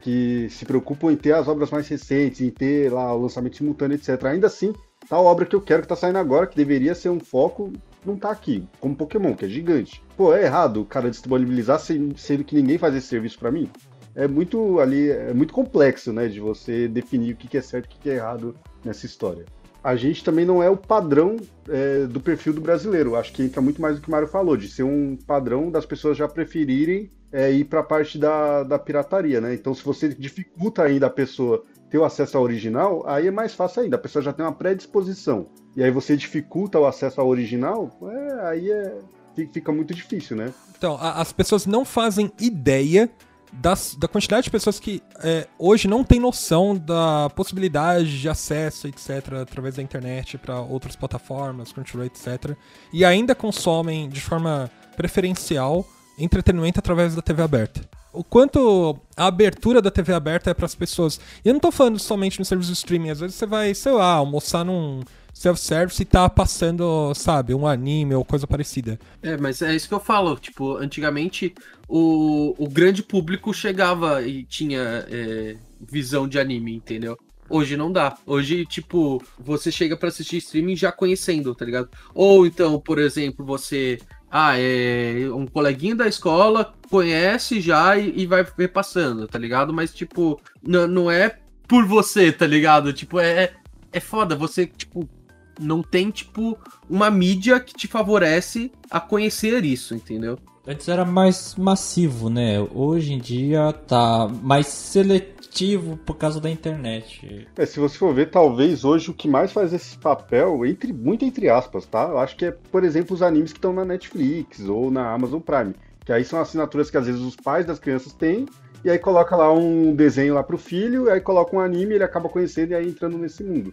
que se preocupam em ter as obras mais recentes, em ter lá o lançamento simultâneo, etc. Ainda assim, tal obra que eu quero que tá saindo agora, que deveria ser um foco, não tá aqui, como Pokémon, que é gigante. Pô, é errado o cara disponibilizar sendo que ninguém faz esse serviço pra mim? É muito ali, é muito complexo, né, de você definir o que é certo e o que é errado nessa história. A gente também não é o padrão é, do perfil do brasileiro. Acho que entra muito mais do que o Mário falou, de ser um padrão das pessoas já preferirem é, ir para a parte da, da pirataria, né? Então, se você dificulta ainda a pessoa ter o acesso ao original, aí é mais fácil ainda. A pessoa já tem uma predisposição. E aí você dificulta o acesso ao original, é, aí é, fi- fica muito difícil, né? Então, a- as pessoas não fazem ideia das- da quantidade de pessoas que é, hoje não tem noção da possibilidade de acesso, etc., através da internet para outras plataformas, Crunchyroll, etc., e ainda consomem de forma preferencial entretenimento através da TV aberta. O quanto a abertura da TV aberta é para as pessoas. E eu não tô falando somente no serviço de streaming, às vezes você vai, sei lá, almoçar num self-service e tá passando, sabe, um anime ou coisa parecida. É, mas é isso que eu falo. Tipo, antigamente o, o grande público chegava e tinha é, visão de anime, entendeu? Hoje não dá. Hoje, tipo, você chega pra assistir streaming já conhecendo, tá ligado? Ou então, por exemplo, você. Ah, é. Um coleguinha da escola conhece já e, e vai ver passando, tá ligado? Mas, tipo, não é por você, tá ligado? Tipo, é. É foda. Você, tipo, não tem, tipo, uma mídia que te favorece a conhecer isso, entendeu? Antes era mais massivo, né? Hoje em dia tá mais seletivo por causa da internet. É, se você for ver, talvez hoje o que mais faz esse papel, entre muito entre aspas, tá? Eu acho que é, por exemplo, os animes que estão na Netflix ou na Amazon Prime. Que aí são assinaturas que às vezes os pais das crianças têm, e aí coloca lá um desenho lá pro filho, e aí coloca um anime, ele acaba conhecendo e aí entrando nesse mundo.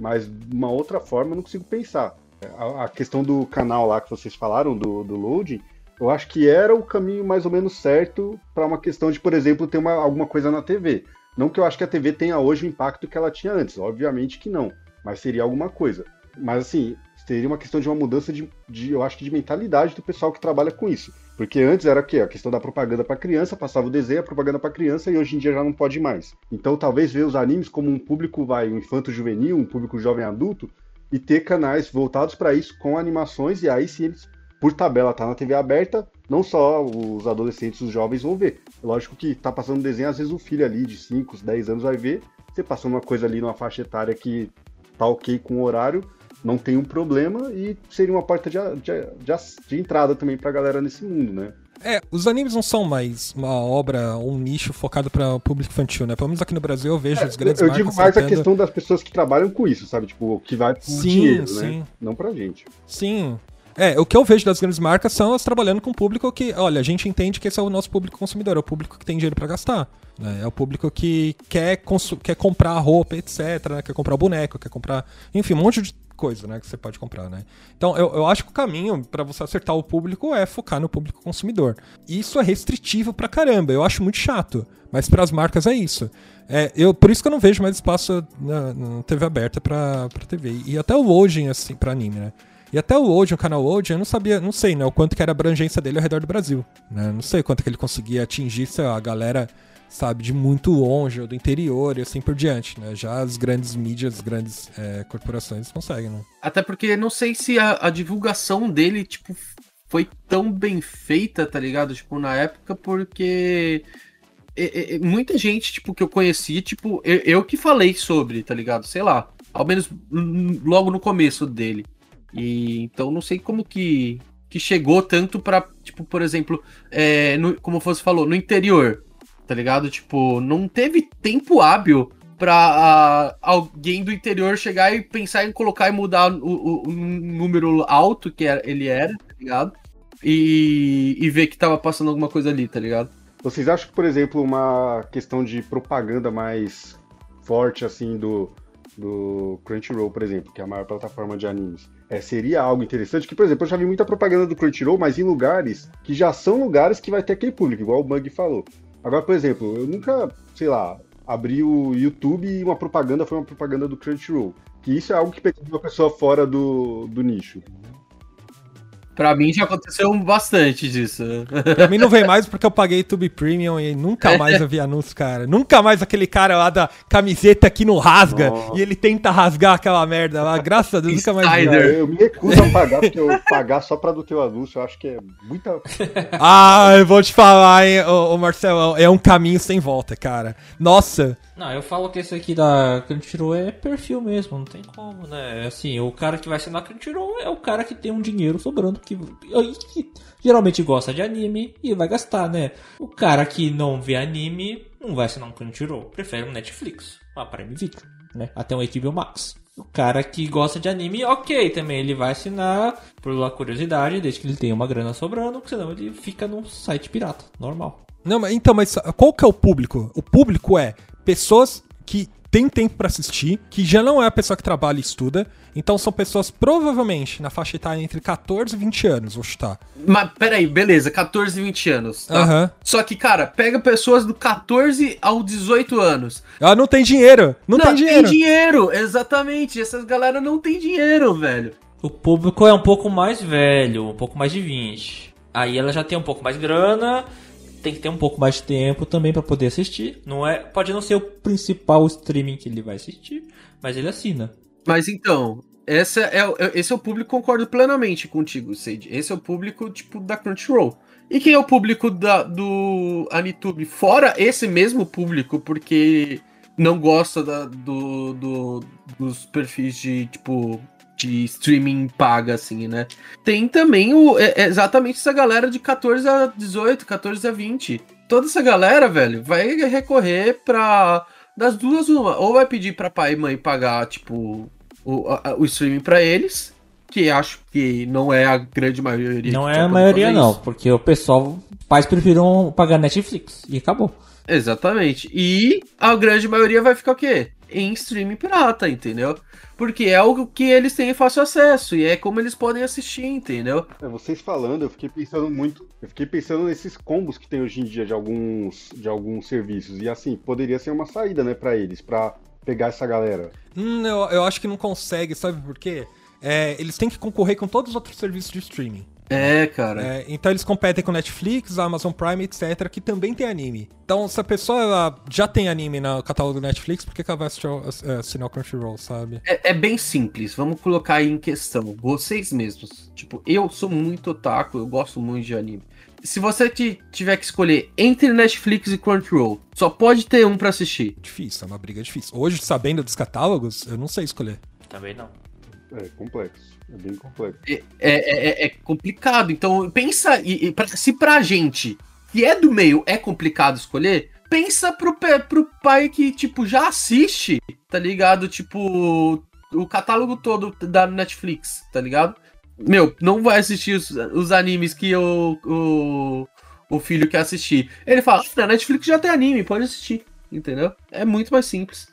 Mas uma outra forma eu não consigo pensar. A, a questão do canal lá que vocês falaram, do, do loading, eu acho que era o caminho mais ou menos certo para uma questão de, por exemplo, ter uma, alguma coisa na TV. Não que eu acho que a TV tenha hoje o impacto que ela tinha antes, obviamente que não, mas seria alguma coisa. Mas assim, seria uma questão de uma mudança de, de eu acho que de mentalidade do pessoal que trabalha com isso. Porque antes era o quê? A questão da propaganda para criança, passava o desenho, a propaganda para criança e hoje em dia já não pode mais. Então talvez ver os animes como um público vai um infanto juvenil, um público jovem adulto e ter canais voltados para isso com animações e aí sim eles por tabela tá na TV aberta, não só os adolescentes, os jovens vão ver. Lógico que tá passando desenho, às vezes o filho ali de 5, 10 anos vai ver. Você passando uma coisa ali numa faixa etária que tá ok com o horário, não tem um problema e seria uma porta de, de, de, de entrada também pra galera nesse mundo, né? É, os animes não são mais uma obra, um nicho focado para o público infantil, né? Pelo menos aqui no Brasil eu vejo é, os grandes Eu digo mais a questão das pessoas que trabalham com isso, sabe? Tipo, que vai por sim, dinheiro, né? sim. né? Não pra gente. Sim, é, o que eu vejo das grandes marcas são elas trabalhando com o público que, olha, a gente entende que esse é o nosso público consumidor, é o público que tem dinheiro para gastar. Né? É o público que quer, quer comprar roupa, etc., né? quer comprar boneco, quer comprar. Enfim, um monte de coisa né, que você pode comprar. Né? Então, eu, eu acho que o caminho para você acertar o público é focar no público consumidor. Isso é restritivo pra caramba, eu acho muito chato. Mas para as marcas é isso. É, eu, por isso que eu não vejo mais espaço na, na TV aberta para TV. E até o hoje, assim, para anime, né? E até o Old, o canal Old, eu não sabia, não sei, né, o quanto que era a abrangência dele ao redor do Brasil. Né? Não sei quanto que ele conseguia atingir a galera, sabe, de muito longe, ou do interior e assim por diante, né? Já as grandes mídias, as grandes é, corporações conseguem, né? Até porque não sei se a, a divulgação dele, tipo, foi tão bem feita, tá ligado? Tipo, na época, porque muita gente, tipo, que eu conheci, tipo, eu, eu, que falei sobre, tá ligado? Sei lá. Ao menos logo no começo dele. E então não sei como que, que chegou tanto para tipo, por exemplo, é, no, como você falou, no interior, tá ligado? Tipo, não teve tempo hábil pra uh, alguém do interior chegar e pensar em colocar e mudar o, o, o número alto que ele era, tá ligado? E, e ver que tava passando alguma coisa ali, tá ligado? Vocês acham que, por exemplo, uma questão de propaganda mais forte, assim, do, do Crunchyroll, por exemplo, que é a maior plataforma de animes, é, seria algo interessante, que, por exemplo, eu já vi muita propaganda do Crunchyroll, mas em lugares que já são lugares que vai ter aquele público, igual o Bug falou. Agora, por exemplo, eu nunca, sei lá, abri o YouTube e uma propaganda foi uma propaganda do Crunchyroll. Que isso é algo que pega uma pessoa fora do, do nicho. Pra mim já aconteceu bastante disso. Pra mim não vem mais porque eu paguei YouTube Premium e nunca mais eu vi anúncio, cara. Nunca mais aquele cara lá da camiseta que não rasga e ele tenta rasgar aquela merda lá. Graças a Deus, nunca mais vi. Eu me recuso a pagar, porque eu pagar só pra do teu anúncio, eu acho que é muita. ah, eu vou te falar, hein, ô, ô Marcelão. É um caminho sem volta, cara. Nossa. Não, eu falo que esse aqui da Crunchyroll é perfil mesmo, não tem como, né? Assim, o cara que vai ser na Crunchyroll é o cara que tem um dinheiro sobrando, que, que geralmente gosta de anime e vai gastar, né? O cara que não vê anime não vai assinar um Crunchyroll, prefere um Netflix, uma Prime Video, né? Até um HBO Max. O cara que gosta de anime, ok, também ele vai assinar por uma curiosidade, desde que ele tenha uma grana sobrando, senão ele fica num site pirata, normal. Não, mas então, mas qual que é o público? O público é pessoas que têm tempo para assistir, que já não é a pessoa que trabalha e estuda. Então são pessoas provavelmente na faixa etária entre 14 e 20 anos, vou chutar. Mas peraí, beleza, 14 e 20 anos. Tá? Uhum. Só que, cara, pega pessoas do 14 ao 18 anos. Ah, não tem dinheiro. Não, não tem dinheiro. tem dinheiro, exatamente. Essas galera não tem dinheiro, velho. O público é um pouco mais velho, um pouco mais de 20. Aí ela já tem um pouco mais grana tem que ter um pouco mais de tempo também para poder assistir. Não é, pode não ser o principal streaming que ele vai assistir, mas ele assina. Mas então, essa é, é esse é o público, concordo plenamente contigo, Sage. Esse é o público, tipo, da Crunchyroll. E quem é o público da, do Anitube? Fora esse mesmo público, porque não gosta da, do, do, dos perfis de, tipo, de streaming paga, assim, né? Tem também o, é, é exatamente essa galera de 14 a 18, 14 a 20. Toda essa galera, velho, vai recorrer pra. Das duas, uma. Ou vai pedir pra pai e mãe pagar, tipo, o, a, o streaming pra eles, que acho que não é a grande maioria. Não é a maioria, não, porque o pessoal, pais preferiram pagar Netflix e acabou. Exatamente. E a grande maioria vai ficar o quê? Em streaming pirata, entendeu? Porque é algo que eles têm fácil acesso e é como eles podem assistir, entendeu? É, vocês falando, eu fiquei pensando muito, eu fiquei pensando nesses combos que tem hoje em dia de alguns de alguns serviços e assim, poderia ser uma saída, né, para eles, para pegar essa galera. Hum, eu, eu acho que não consegue, sabe por quê? É, eles têm que concorrer com todos os outros serviços de streaming. É, cara. É, então eles competem com Netflix, Amazon Prime, etc., que também tem anime. Então, se a pessoa já tem anime no catálogo do Netflix, por que, que ela vai assistir, é, assinar o Crunchyroll, sabe? É, é, bem simples, vamos colocar aí em questão. Vocês mesmos. Tipo, eu sou muito otaku, eu gosto muito de anime. Se você tiver que escolher entre Netflix e Crunchyroll, só pode ter um para assistir. Difícil, é uma briga difícil. Hoje, sabendo dos catálogos, eu não sei escolher. Também não. É complexo. É bem complexo. É, é, é, é complicado. Então, pensa. E, e se pra gente que é do meio é complicado escolher, pensa pro, pro pai que, tipo, já assiste, tá ligado? Tipo, o catálogo todo da Netflix, tá ligado? Meu, não vai assistir os, os animes que o, o, o filho quer assistir. Ele fala, na Netflix já tem anime, pode assistir, entendeu? É muito mais simples.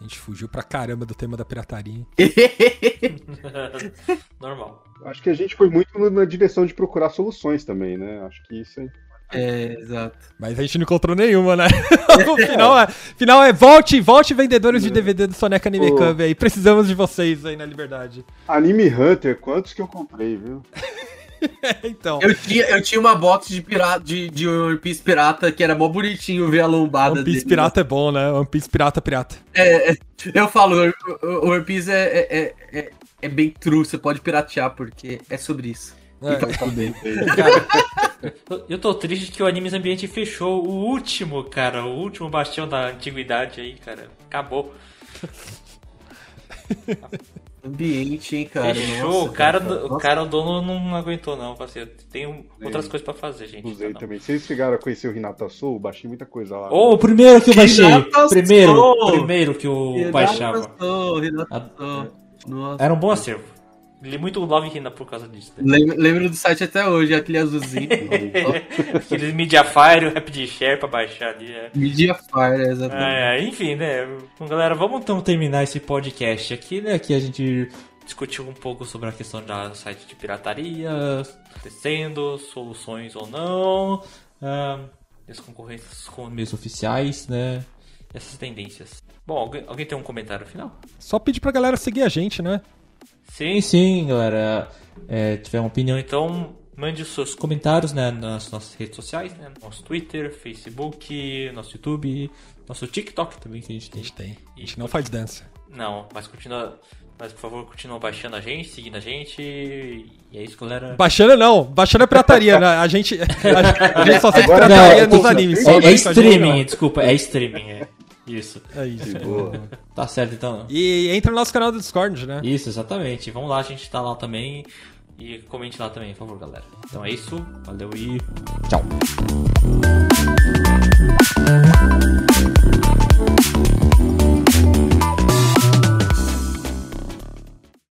A gente fugiu pra caramba do tema da pirataria. [laughs] Normal. Acho que a gente foi muito na direção de procurar soluções também, né? Acho que isso é é, exato. Mas a gente não encontrou nenhuma, né? [laughs] o final é, final é volte, volte vendedores de DVD do Soneca Anime Pô. Cub aí. Precisamos de vocês aí na liberdade. Anime Hunter, quantos que eu comprei, viu? [laughs] [laughs] então. Eu tinha, eu tinha uma box de, pirata, de, de One Piece Pirata que era mó bonitinho ver a lombada One Piece dele, Pirata é bom, né? One Piece Pirata pirata. É, é eu falo, o One Piece é, é, é, é, bem true, você pode piratear, porque é sobre isso. É. Então, [laughs] cara, eu tô triste que o Animes Ambiente fechou o último, cara, o último bastião da antiguidade aí, cara. Acabou. [laughs] Ambiente, hein, cara. Fechou. Nossa, o cara, cara. o cara, o dono não aguentou, não, parceiro. Tem outras coisas pra fazer, gente. Usei também. Vocês chegaram a conhecer o Renata Soul? Baixei muita coisa lá. Oh, o primeiro que eu baixei. primeiro, primeiro que eu baixava. Soul, Soul. Era um bom acervo. Li muito Love Hina por causa disso. Né? Lembro, lembro, do site até hoje, aquele azulzinho. [laughs] Aqueles Mediafire, o Rapid Share pra baixar ali. É. Mediafire, exatamente. É, enfim, né? Bom, galera, vamos então terminar esse podcast aqui, né? Aqui a gente discutiu um pouco sobre a questão da site de pirataria, acontecendo, soluções ou não, uh, as concorrências com meios oficiais, né? Essas tendências. Bom, alguém, alguém tem um comentário final? Só pedir pra galera seguir a gente, né? Sim, sim, galera. É, tiver uma opinião, então mande os seus comentários né, nas nossas redes sociais, né? Nosso Twitter, Facebook, nosso YouTube, nosso TikTok também que a gente tem. A gente tem. A gente não faz dança. Não, mas continua. Mas por favor, continua baixando a gente, seguindo a gente. E é isso, galera. Baixando não, baixando é pirataria, né? A gente, [laughs] a, gente só sente pirataria nos animes. É, é streaming, desculpa, é streaming. É. Isso. É isso. De boa. [laughs] tá certo então. E entra no nosso canal do Discord, né? Isso, exatamente. Vamos lá, a gente tá lá também. E comente lá também, por favor, galera. Então é isso. Valeu e tchau. Thank you.